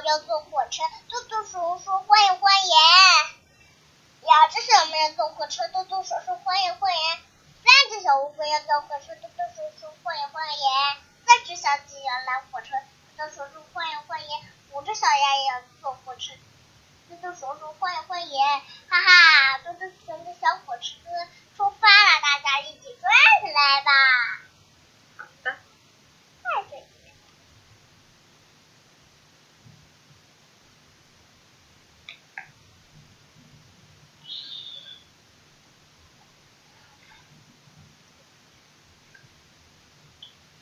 要坐火车，嘟嘟叔叔欢迎欢迎。两只小猫要坐火车，嘟嘟叔叔欢迎欢迎。三只小乌龟要坐火车，嘟嘟叔叔欢迎欢迎。四只小鸡要来火车，嘟嘟叔叔欢迎欢迎。五只小鸭也要坐火车，嘟嘟叔叔欢迎欢迎。哈哈，嘟嘟熊的小火车出发了，大家一起转起来吧。好的。太对了。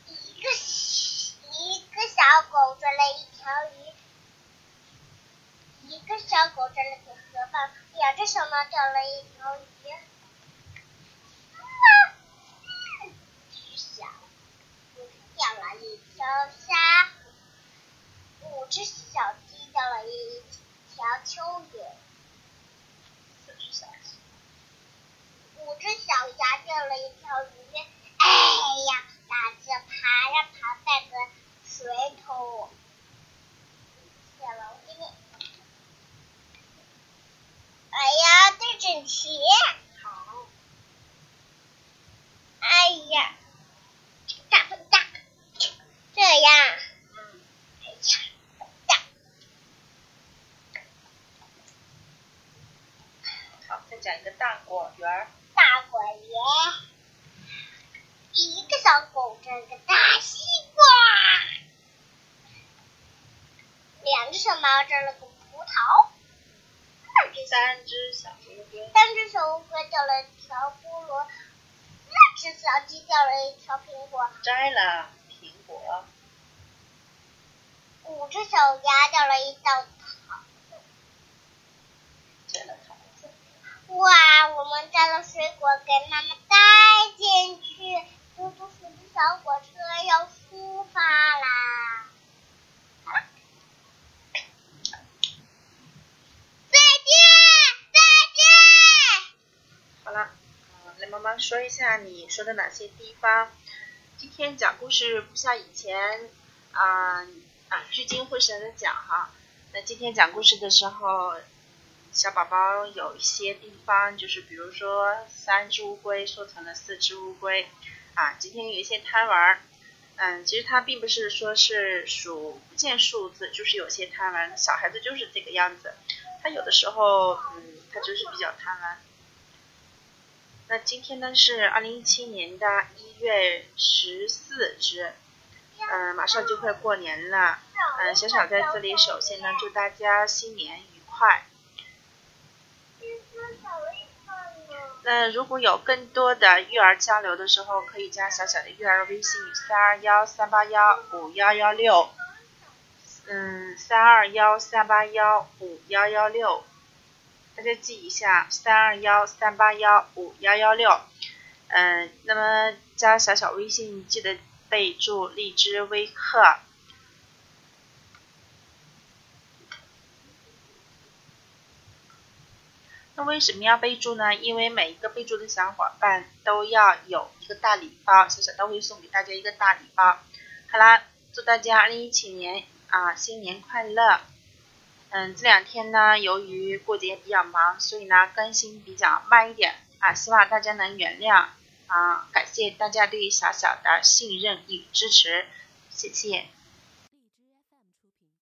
一个一个小狗追了一条鱼，一个小狗追了条河蚌，两只小猫钓了一条鱼。啊，只小钓了一条虾，五只小鸡钓了一条蚯蚓，四只小鸡，五只小鸭钓了一条鱼。哎呀，大只爬呀爬在个水桶，下楼梯。哎呀，对整齐。好，哎呀，大笨蛋，这样，嗯，哎呀，大好，再讲一个大果园。大果园，一个小狗追个大西瓜，两只小猫摘了个葡萄，二只三只小乌龟，三只小乌龟钓了一条菠萝，四只小鸡掉了一条苹果，摘了苹果，五只小鸭掉了一道桃子。摘了桃子。哇，我们摘了水果给妈妈带进去，嘟嘟鼠的小火车要出发啦！好了，再见，再见。好了，嗯，来妈妈说一下你说的哪些地方。今天讲故事不像以前啊啊聚精会神的讲哈。那今天讲故事的时候，小宝宝有一些地方就是比如说三只乌龟说成了四只乌龟啊。今天有一些贪玩儿，嗯，其实它并不是说是数不见数字，就是有些贪玩，小孩子就是这个样子。他有的时候嗯，他就是比较贪玩。那今天呢是二零一七年的一月十四日，嗯、马上就快过年了，嗯、小小在这里首先呢祝大家新年愉快。那如果有更多的育儿交流的时候，可以加小小的育儿微信三二幺三八幺五幺幺六，嗯，三二幺三八幺五幺幺六，大家记一下三二幺三八幺五幺幺六，嗯，那么加小小微信记得备注荔枝微课。那为什么要备注呢？因为每一个备注的小伙伴都要有一个大礼包，小小都会送给大家一个大礼包。好啦，祝大家二零一七年啊新年快乐！嗯，这两天呢，由于过节比较忙，所以呢更新比较慢一点啊，希望大家能原谅啊，感谢大家对小小的信任与支持，谢谢。